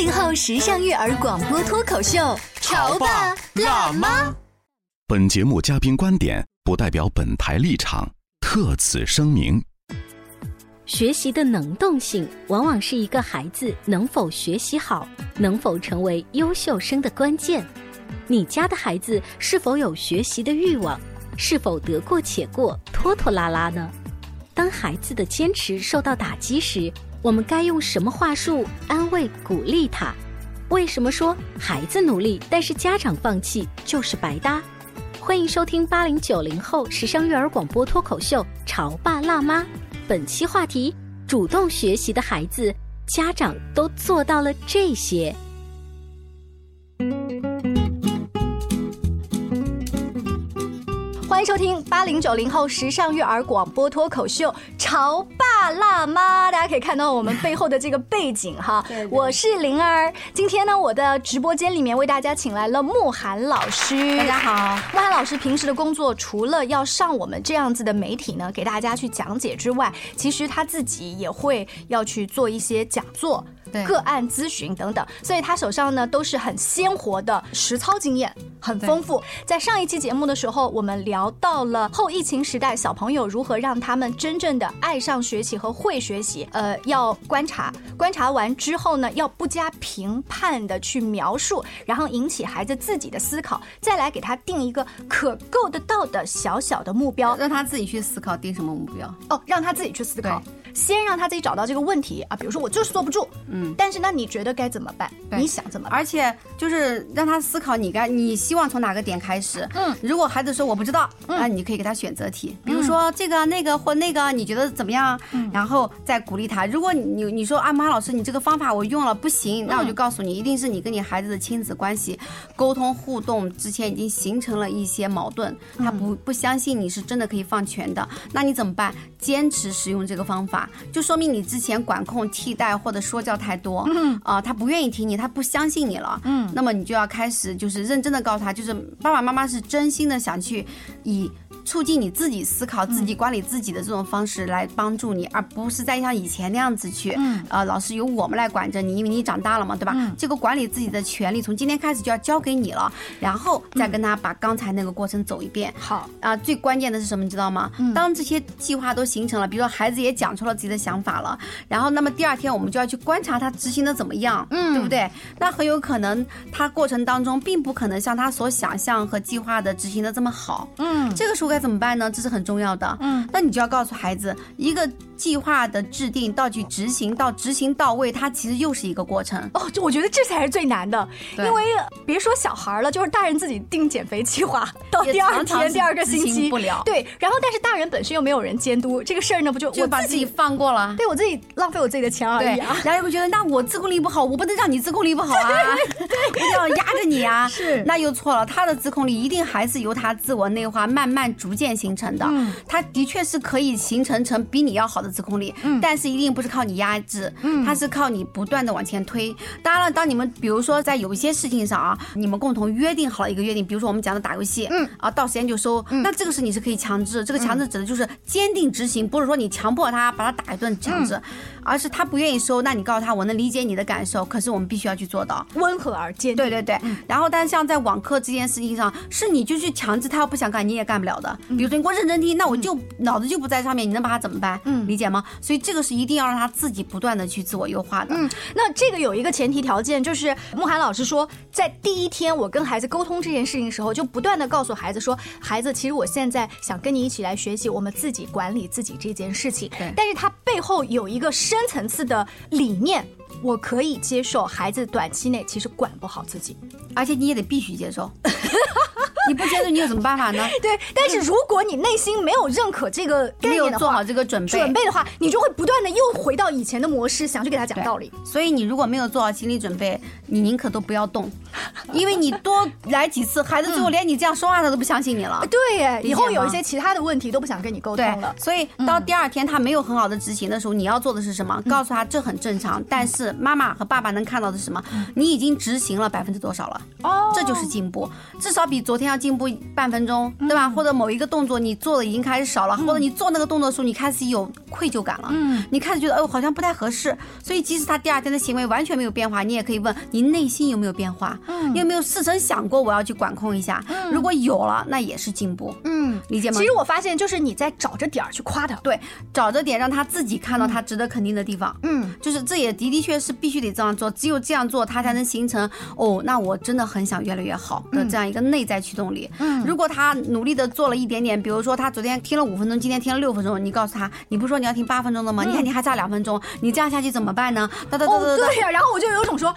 八零后时尚育儿广播脱口秀，潮爸辣妈。本节目嘉宾观点不代表本台立场，特此声明。学习的能动性，往往是一个孩子能否学习好、能否成为优秀生的关键。你家的孩子是否有学习的欲望？是否得过且过、拖拖拉拉呢？当孩子的坚持受到打击时，我们该用什么话术安慰、鼓励他？为什么说孩子努力，但是家长放弃就是白搭？欢迎收听八零九零后时尚育儿广播脱口秀《潮爸辣妈》。本期话题：主动学习的孩子，家长都做到了这些。欢迎收听八零九零后时尚育儿广播脱口秀《潮爸辣妈》。大家可以看到我们背后的这个背景哈，我是灵儿。今天呢，我的直播间里面为大家请来了慕寒老师。大家好，慕寒老师平时的工作除了要上我们这样子的媒体呢，给大家去讲解之外，其实他自己也会要去做一些讲座。个案咨询等等，所以他手上呢都是很鲜活的实操经验，很丰富。在上一期节目的时候，我们聊到了后疫情时代小朋友如何让他们真正的爱上学习和会学习。呃，要观察，观察完之后呢，要不加评判的去描述，然后引起孩子自己的思考，再来给他定一个可够得到的小小的目标，让他自己去思考定什么目标。哦，让他自己去思考。先让他自己找到这个问题啊，比如说我就是坐不住，嗯，但是那你觉得该怎么办？你想怎么？而且就是让他思考，你该你希望从哪个点开始？嗯，如果孩子说我不知道，那你可以给他选择题，比如说这个、那个或那个，你觉得怎么样？嗯，然后再鼓励他。如果你你说啊，马老师，你这个方法我用了不行，那我就告诉你，一定是你跟你孩子的亲子关系沟通互动之前已经形成了一些矛盾，他不不相信你是真的可以放权的，那你怎么办？坚持使用这个方法，就说明你之前管控、替代或者说教太多，嗯啊，他不愿意听你，他不相信你了，嗯，那么你就要开始就是认真的告诉他，就是爸爸妈妈是真心的想去以。促进你自己思考、自己管理自己的这种方式来帮助你，而不是再像以前那样子去，呃，老师由我们来管着你，因为你长大了嘛，对吧？这个管理自己的权利从今天开始就要交给你了，然后再跟他把刚才那个过程走一遍。好啊，最关键的是什么？你知道吗？当这些计划都形成了，比如说孩子也讲出了自己的想法了，然后那么第二天我们就要去观察他执行的怎么样，嗯，对不对？那很有可能他过程当中并不可能像他所想象和计划的执行的这么好，嗯，这个时候该怎么办呢？这是很重要的。嗯，那你就要告诉孩子，一个计划的制定到去执行到执行到位，它其实又是一个过程。哦，就我觉得这才是最难的，因为别说小孩了，就是大人自己定减肥计划，到第二天、第二个星期不了。对，然后但是大人本身又没有人监督这个事儿呢，不就就把自己放过了？对我自己浪费我自己的钱而已啊。然后又觉得，那我自控力不好，我不能让你自控力不好啊 一定要压着你啊。是，那又错了，他的自控力一定还是由他自我内化慢慢逐渐形成的。嗯，他的确是可以形成成比你要好的自控力，嗯，但是一定不是靠你压制，嗯，他是靠你不断的往前推。当然了，当你们比如说在有一些事情上啊，你们共同约定好了一个约定，比如说我们讲的打游戏，嗯，啊到时间就收，那这个是你是可以强制，这个强制指的就是坚定执行，不是说你强迫他把他打一顿强制，而是他不愿意收，那你告诉他我能理解你的感受，可是我们必须要去做到温和而坚定。对对对，然后但是像在网课这件事情上，是你就去强制他要不想干你也干不了的，的。比如说你给我认真听，那我就脑子就不在上面，你能把他怎么办？嗯，理解吗？所以这个是一定要让他自己不断的去自我优化的。嗯，那这个有一个前提条件，就是慕寒老师说，在第一天我跟孩子沟通这件事情的时候，就不断的告诉孩子说，孩子，其实我现在想跟你一起来学习，我们自己管理自己这件事情。对，但是他背后有一个深层次的理念。我可以接受孩子短期内其实管不好自己，而且你也得必须接受。你不接受，你有什么办法呢？对，但是如果你内心没有认可这个概念的话，做好这个准备准备的话，你就会不断的又回到以前的模式，想去给他讲道理。所以你如果没有做好心理准备，你宁可都不要动，因为你多来几次，孩子最后连你这样说话他都不相信你了。对，以后有一些其他的问题都不想跟你沟通了。所以到第二天他没有很好的执行的时候，你要做的是什么？告诉他这很正常，但是妈妈和爸爸能看到的是什么？你已经执行了百分之多少了？哦，这就是进步，至少比昨天要进步半。分钟，对吧？或者某一个动作你做的已经开始少了，或者你做那个动作的时候你开始有愧疚感了，嗯，你开始觉得哦好像不太合适，所以即使他第二天的行为完全没有变化，你也可以问你内心有没有变化，嗯，你有没有事曾想过我要去管控一下？如果有了，那也是进步，嗯，理解吗？其实我发现就是你在找着点儿去夸他，对，找着点让他自己看到他值得肯定的地方，嗯，就是这也的的确是必须得这样做，只有这样做他才能形成哦，那我真的很想越来越好的这样一个内在驱动力，嗯，如果。他努力的做了一点点，比如说他昨天听了五分钟，今天听了六分钟，你告诉他，你不说你要听八分钟的吗？你看你还差两分钟，你这样下去怎么办呢？哒哒哒哒对呀，然后我就有种说，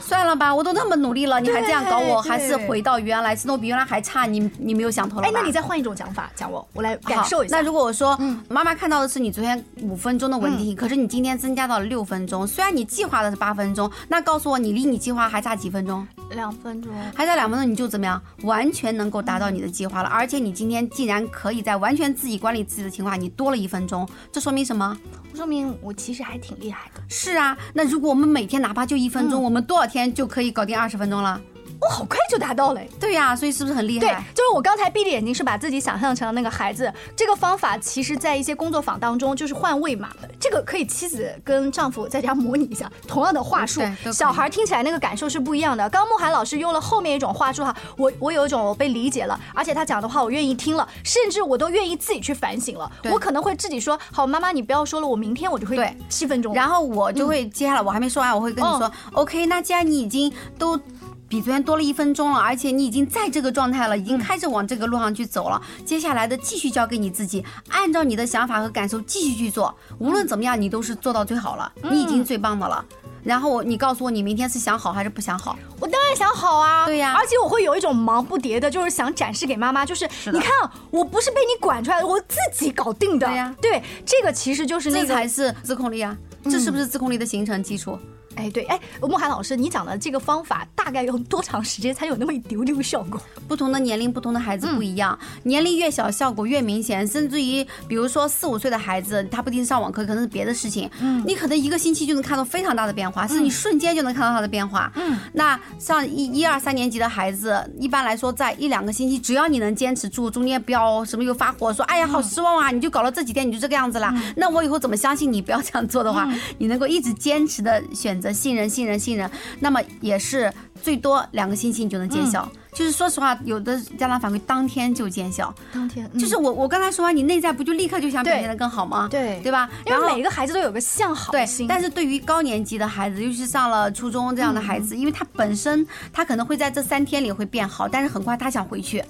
算了吧，我都那么努力了，你还这样搞我，还是回到原来，是我比原来还差，你你没有想通了。哎，那你再换一种讲法讲我，我来感受一下。那如果我说，嗯妈妈看到的是你昨天五分钟的稳定性，可是你今天增加到了六分钟，虽然你计划的是八分钟，那告诉我你离你计划还差几分钟？两分钟，还差两分钟，你就怎么样？完全能够达到你的计划了。而且你今天既然可以在完全自己管理自己的情况下，你多了一分钟，这说明什么？说明我其实还挺厉害的。是啊，那如果我们每天哪怕就一分钟，我们多少天就可以搞定二十分钟了？我好快就达到了，对呀，所以是不是很厉害？对，就是我刚才闭着眼睛是把自己想象成了那个孩子。这个方法其实，在一些工作坊当中就是换位嘛，这个可以妻子跟丈夫在家模拟一下，同样的话术，小孩听起来那个感受是不一样的。刚慕寒老师用了后面一种话术哈，我我有一种我被理解了，而且他讲的话我愿意听了，甚至我都愿意自己去反省了。我可能会自己说，好，妈妈你不要说了，我明天我就会对七分钟，然后我就会接下来我还没说完，我会跟你说，OK，那既然你已经都。比昨天多了一分钟了，而且你已经在这个状态了，已经开始往这个路上去走了。接下来的继续交给你自己，按照你的想法和感受继续去做。无论怎么样，你都是做到最好了，你已经最棒的了。然后你告诉我，你明天是想好还是不想好？我当然想好啊。对呀，而且我会有一种忙不迭的，就是想展示给妈妈，就是你看，我不是被你管出来的，我自己搞定的。对呀，对，这个其实就是那个才是自控力啊。这是不是自控力的形成基础？哎，对，哎，莫涵老师，你讲的这个方法大概用多长时间才有那么一丢丢效果？不同的年龄、不同的孩子不一样，年龄越小效果越明显，甚至于，比如说四五岁的孩子，他不一定上网课，可能是别的事情，嗯，你可能一个星期就能看到非常大的变化，是你瞬间就能看到他的变化，嗯，那上一一二三年级的孩子，一般来说在一两个星期，只要你能坚持住，中间不要什么又发火，说哎呀好失望啊，你就搞了这几天你就这个样子了，那我以后怎么相信你不要这样做的话，你能够一直坚持的选择。信任，信任，信任，那么也是最多两个星期你就能见效。就是说实话，有的家长反馈当天就见效，当天。就是我我刚才说完，你内在不就立刻就想表现的更好吗？对，对吧？因为每一个孩子都有个向好心。但是对于高年级的孩子，尤其是上了初中这样的孩子，因为他本身他可能会在这三天里会变好，但是很快他想回去。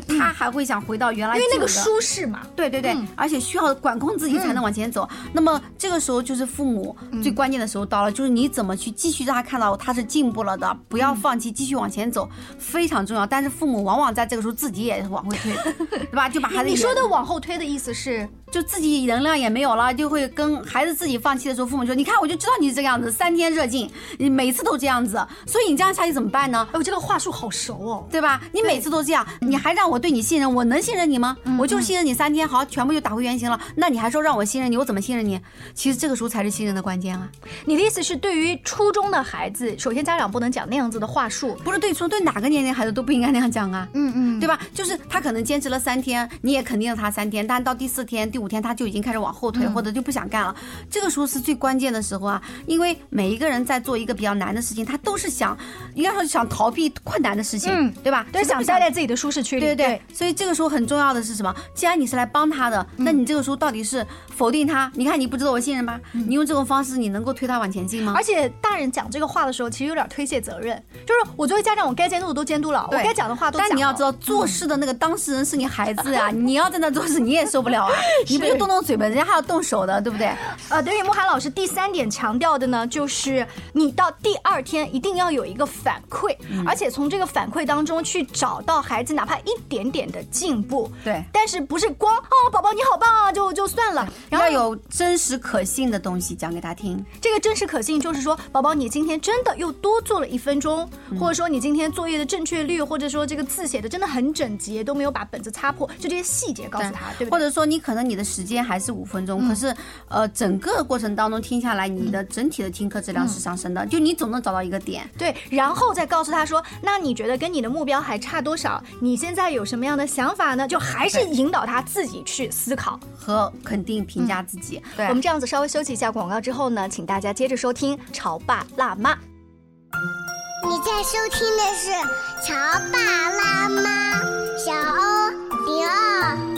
就他还会想回到原来，因为那个舒适嘛，对对对，而且需要管控自己才能往前走。那么这个时候就是父母最关键的时候到了，就是你怎么去继续让他看到他是进步了的，不要放弃，继续往前走，非常重要。但是父母往往在这个时候自己也往后退，对吧？就把孩子你说的往后推的意思是，就自己能量也没有了，就会跟孩子自己放弃的时候，父母说：“你看，我就知道你是这个样子，三天热劲，你每次都这样子，所以你这样下去怎么办呢？”哎，我这个话术好熟哦，对吧？你每次都这样，你还让我对你信任？我能信任你吗？我就是信任你三天，好，全部就打回原形了。那你还说让我信任你，我怎么信任你？其实这个时候才是信任的关键啊！你的意思是，对于初中的孩子，首先家长不能讲那样子的话术，不是对初对哪个年龄孩子都不应该那样讲啊？嗯嗯，对吧？就是他可能坚持了三天，你也肯定了他三天，但到第四天、五天他就已经开始往后退，或者就不想干了。这个时候是最关键的时候啊，因为每一个人在做一个比较难的事情，他都是想，应该说想逃避困难的事情，嗯，对吧？对，想待在自己的舒适区里。对对。所以这个时候很重要的是什么？既然你是来帮他的，那你这个时候到底是否定他？你看你不值得我信任吗？你用这种方式，你能够推他往前进吗？而且大人讲这个话的时候，其实有点推卸责任，就是我作为家长，我该监督的都监督了，我该讲的话都讲了。但你要知道，做事的那个当事人是你孩子啊，你要在那做事，你也受不了啊。你不就动动嘴吗？人家还要动手的，对不对？呃，对于慕寒老师第三点强调的呢，就是你到第二天一定要有一个反馈，而且从这个反馈当中去找到孩子哪怕一点点的进步。对，但是不是光哦，宝宝你好棒啊，就就算了，然后有真实可信的东西讲给他听。这个真实可信就是说，宝宝你今天真的又多做了一分钟，或者说你今天作业的正确率，或者说这个字写的真的很整洁，都没有把本子擦破，就这些细节告诉他，对不对？或者说你可能你的时间还是五分钟，可是呃整个过程当中听下来，你的整体的听课质量是上升的，就你总能找到一个点。对，然后再告诉他说，那你觉得跟你的目标还差多少？你现在有什么样的想法呢？就还是引导他自己去思考和肯定评价自己。对，我们这样子稍微休息一下广告之后呢，请大家接着收听《潮爸辣妈》。你在收听的是《潮爸辣妈》，小欧零二，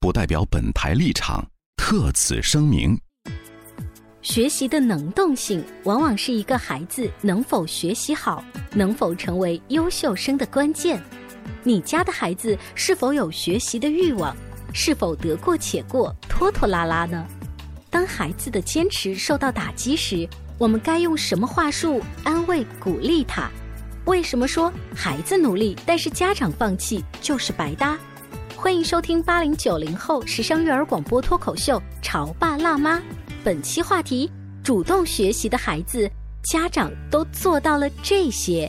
不代表本台立场，特此声明。学习的能动性，往往是一个孩子能否学习好、能否成为优秀生的关键。你家的孩子是否有学习的欲望？是否得过且过、拖拖拉拉呢？当孩子的坚持受到打击时，我们该用什么话术安慰鼓励他？为什么说孩子努力，但是家长放弃就是白搭？欢迎收听八零九零后时尚育儿广播脱口秀《潮爸辣妈》，本期话题：主动学习的孩子，家长都做到了这些。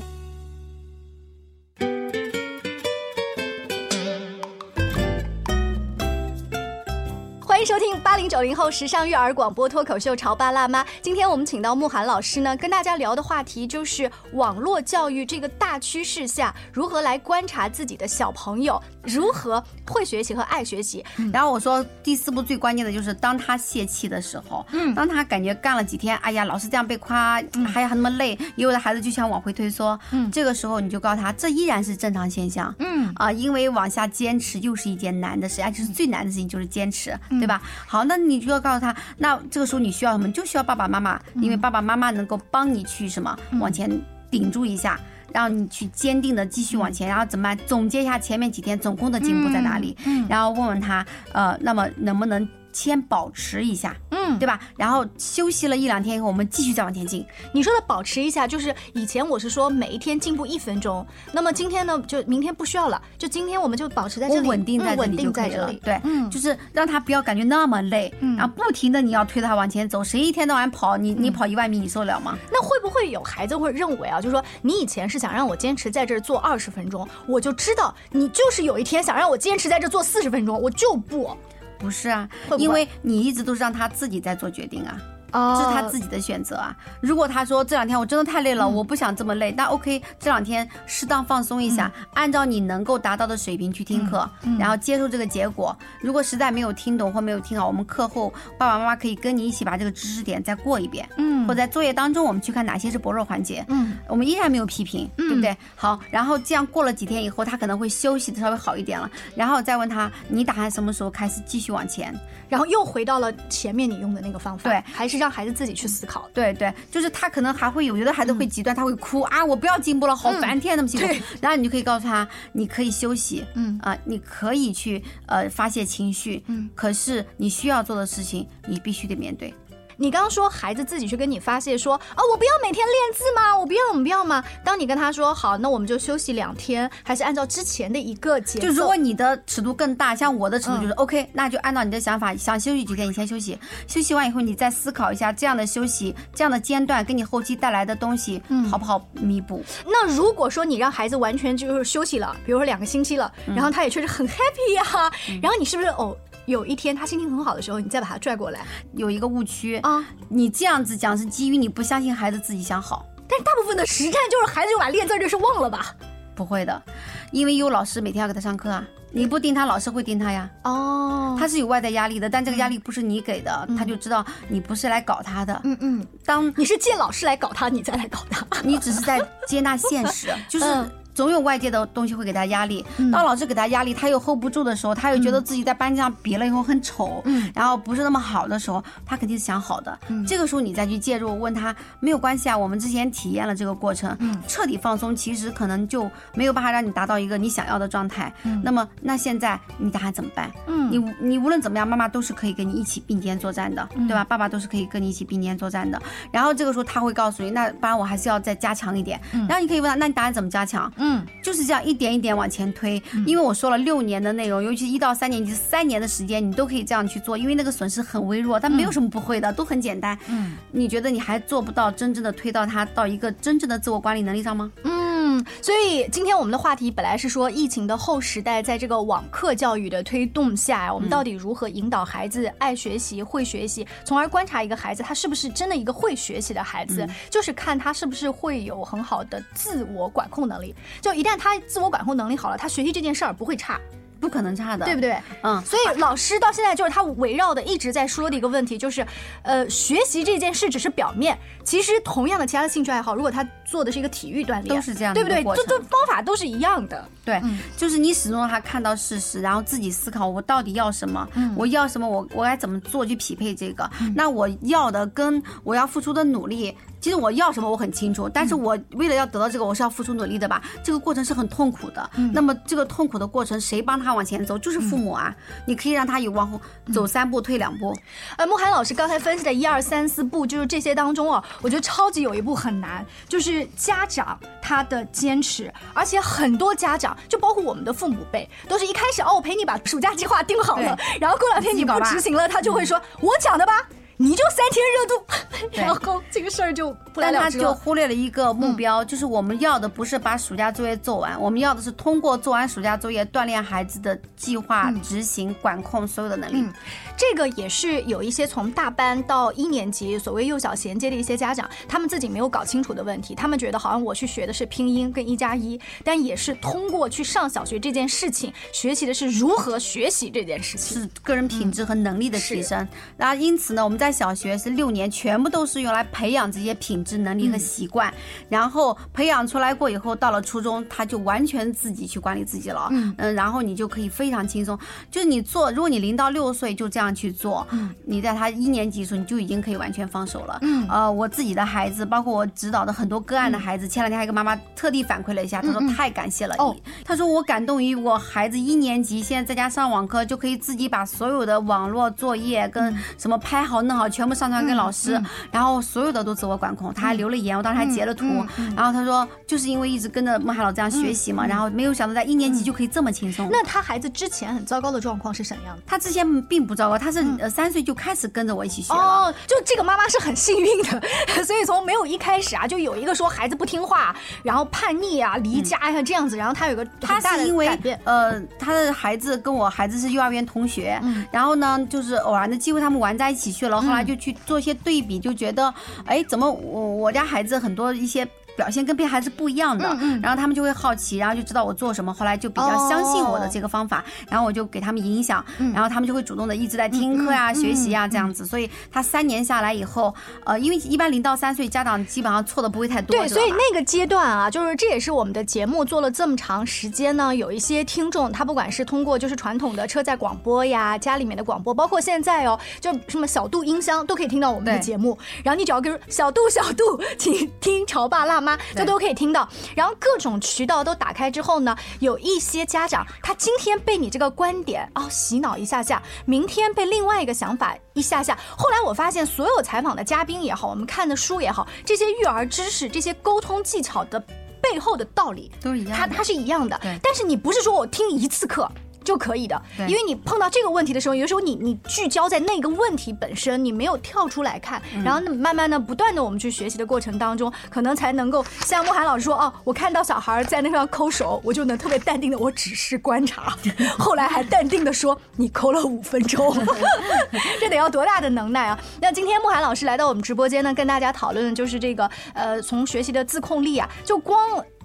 收听八零九零后时尚育儿广播脱口秀《潮爸辣妈》。今天我们请到慕寒老师呢，跟大家聊的话题就是网络教育这个大趋势下，如何来观察自己的小朋友，如何会学习和爱学习。然后我说第四步最关键的就是当他泄气的时候，嗯，当他感觉干了几天，哎呀，老是这样被夸，还还那么累，有的孩子就想往回退缩，嗯，这个时候你就告诉他，这依然是正常现象，嗯啊，因为往下坚持又是一件难的事，而且是最难的事情就是坚持，对。吧，好，那你就要告诉他，那这个时候你需要什么？就需要爸爸妈妈，因为爸爸妈妈能够帮你去什么往前顶住一下，让你去坚定的继续往前，然后怎么办？总结一下前面几天总共的进步在哪里，然后问问他，呃，那么能不能？先保持一下，嗯，对吧？然后休息了一两天以后，我们继续再往前进。你说的保持一下，就是以前我是说每一天进步一分钟，那么今天呢，就明天不需要了，就今天我们就保持在这里，稳定在稳定在这里。对，嗯，就是让他不要感觉那么累，然后不停的你要推他往前走。谁一天到晚跑，你你跑一万米，你受得了吗？那会不会有孩子会认为啊，就是说你以前是想让我坚持在这儿做二十分钟，我就知道你就是有一天想让我坚持在这做四十分钟，我就不。不是啊，因为你一直都是让他自己在做决定啊。这是他自己的选择啊！如果他说这两天我真的太累了，我不想这么累，那 OK，这两天适当放松一下，按照你能够达到的水平去听课，然后接受这个结果。如果实在没有听懂或没有听好，我们课后爸爸妈妈可以跟你一起把这个知识点再过一遍，嗯，或在作业当中我们去看哪些是薄弱环节，嗯，我们依然没有批评，对不对？好，然后这样过了几天以后，他可能会休息的稍微好一点了，然后再问他，你打算什么时候开始继续往前？然后又回到了前面你用的那个方法，对，还是。让孩子自己去思考。对对，就是他可能还会有，有的孩子会极端，他会哭啊，我不要进步了，好烦，天天那么辛苦。然后你就可以告诉他，你可以休息，嗯啊，你可以去呃发泄情绪，嗯，可是你需要做的事情，你必须得面对。你刚刚说孩子自己去跟你发泄，说啊，我不要每天练字吗？我不要，我们不要吗？当你跟他说好，那我们就休息两天，还是按照之前的一个节奏？就如果你的尺度更大，像我的尺度就是 OK，那就按照你的想法，想休息几天你先休息，休息完以后你再思考一下这样的休息、这样的间断给你后期带来的东西，好不好弥补？那如果说你让孩子完全就是休息了，比如说两个星期了，然后他也确实很 happy 呀，然后你是不是哦？有一天他心情很好的时候，你再把他拽过来，有一个误区啊！你这样子讲是基于你不相信孩子自己想好，但是大部分的实战就是孩子就把练字这事忘了吧？不会的，因为有老师每天要给他上课啊，你不盯他，老师会盯他呀。哦，他是有外在压力的，但这个压力不是你给的，他就知道你不是来搞他的。嗯嗯，当你是借老师来搞他，你再来搞他，你只是在接纳现实，就是。总有外界的东西会给他压力，当老师给他压力，他又 hold 不住的时候，他又觉得自己在班级上比了以后很丑，然后不是那么好的时候，他肯定是想好的。这个时候你再去介入，问他没有关系啊，我们之前体验了这个过程，彻底放松，其实可能就没有办法让你达到一个你想要的状态。那么那现在你打算怎么办？嗯，你你无论怎么样，妈妈都是可以跟你一起并肩作战的，对吧？爸爸都是可以跟你一起并肩作战的。然后这个时候他会告诉你，那不然我还是要再加强一点。然后你可以问他，那你打算怎么加强？嗯，就是这样。一点一点往前推，因为我说了六年的内容，尤其一到三年级三年的时间，你都可以这样去做，因为那个损失很微弱，但没有什么不会的，都很简单。嗯，你觉得你还做不到真正的推到他到一个真正的自我管理能力上吗？嗯，所以今天我们的话题本来是说疫情的后时代，在这个网课教育的推动下，我们到底如何引导孩子爱学习、会学习，从而观察一个孩子他是不是真的一个会学习的孩子，就是看他是不是会有很好的自我管控能力。就一旦他自自我管控能力好了，他学习这件事儿不会差。不可能差的，对不对？嗯，所以老师到现在就是他围绕的一直在说的一个问题，就是，呃，学习这件事只是表面，其实同样的其他的兴趣爱好，如果他做的是一个体育锻炼，都是这样，对不对？这这方法都是一样的，对，就是你始终让他看到事实，然后自己思考我到底要什么，我要什么，我我该怎么做去匹配这个？那我要的跟我要付出的努力，其实我要什么我很清楚，但是我为了要得到这个，我是要付出努力的吧？这个过程是很痛苦的，那么这个痛苦的过程谁帮他？往前走就是父母啊，你可以让他有往后走三步退两步。呃，慕寒老师刚才分析的一二三四步，就是这些当中哦，我觉得超级有一步很难，就是家长他的坚持，而且很多家长就包括我们的父母辈，都是一开始哦，我陪你把暑假计划定好了，然后过两天你不执行了，他就会说我讲的吧。你就三天热度，然后这个事儿就不了了但他就忽略了一个目标，就是我们要的不是把暑假作业做完，我们要的是通过做完暑假作业锻炼孩子的计划执行、管控所有的能力。这个也是有一些从大班到一年级所谓幼小衔接的一些家长，他们自己没有搞清楚的问题。他们觉得好像我去学的是拼音跟一加一，但也是通过去上小学这件事情，学习的是如何学习这件事情，是个人品质和能力的提升。然后因此呢，我们在小学是六年，全部都是用来培养这些品质、能力和习惯。然后培养出来过以后，到了初中，他就完全自己去管理自己了。嗯嗯，然后你就可以非常轻松。就是你做，如果你零到六岁就这样。去做，你在他一年级的时候，你就已经可以完全放手了。嗯，呃，我自己的孩子，包括我指导的很多个案的孩子，前两天还有个妈妈特地反馈了一下，她说太感谢了你。她说我感动于我孩子一年级现在在家上网课，就可以自己把所有的网络作业跟什么拍好弄好，全部上传给老师，然后所有的都自我管控。他还留了言，我当时还截了图。然后他说，就是因为一直跟着孟海老这样学习嘛，然后没有想到在一年级就可以这么轻松。那他孩子之前很糟糕的状况是什么样的？他之前并不糟糕。他是呃三岁就开始跟着我一起学了，哦，就这个妈妈是很幸运的，所以从没有一开始啊，就有一个说孩子不听话，然后叛逆啊，离家呀这样子，然后他有个他是因为呃他的孩子跟我孩子是幼儿园同学，然后呢就是偶然的机会他们玩在一起去了，后来就去做一些对比，就觉得哎怎么我我家孩子很多一些。表现跟别的孩子不一样的，然后他们就会好奇，然后就知道我做什么，后来就比较相信我的这个方法，然后我就给他们影响，然后他们就会主动的一直在听课呀、学习呀这样子。所以他三年下来以后，呃，因为一般零到三岁家长基本上错的不会太多。对，所以那个阶段啊，就是这也是我们的节目做了这么长时间呢，有一些听众他不管是通过就是传统的车载广播呀、家里面的广播，包括现在哦，就什么小度音箱都可以听到我们的节目。然后你只要跟小度小度，请听潮爸辣妈，就都可以听到。然后各种渠道都打开之后呢，有一些家长他今天被你这个观点哦洗脑一下下，明天被另外一个想法一下下。后来我发现，所有采访的嘉宾也好，我们看的书也好，这些育儿知识、这些沟通技巧的背后的道理都是一样，它它是一样的。但是你不是说我听一次课。就可以的，因为你碰到这个问题的时候，有时候你你聚焦在那个问题本身，你没有跳出来看，然后慢慢的、不断的我们去学习的过程当中，可能才能够像慕寒老师说哦，我看到小孩在那上抠手，我就能特别淡定的，我只是观察，后来还淡定的说你抠了五分钟，这得要多大的能耐啊！那今天慕寒老师来到我们直播间呢，跟大家讨论的就是这个呃，从学习的自控力啊，就光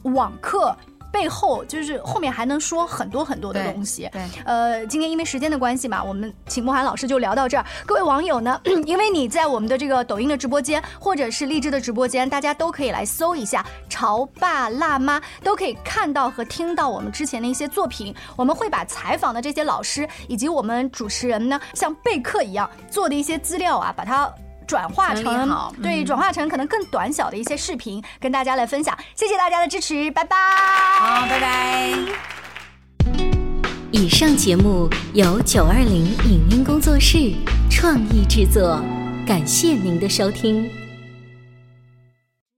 网课。背后就是后面还能说很多很多的东西。对，呃，今天因为时间的关系嘛，我们请慕寒老师就聊到这儿。各位网友呢，因为你在我们的这个抖音的直播间或者是荔枝的直播间，大家都可以来搜一下“潮爸辣妈”，都可以看到和听到我们之前的一些作品。我们会把采访的这些老师以及我们主持人呢，像备课一样做的一些资料啊，把它。转化成对，转化成可能更短小的一些视频，跟大家来分享。谢谢大家的支持，拜拜。好，拜拜。以上节目由九二零影音工作室创意制作，感谢您的收听。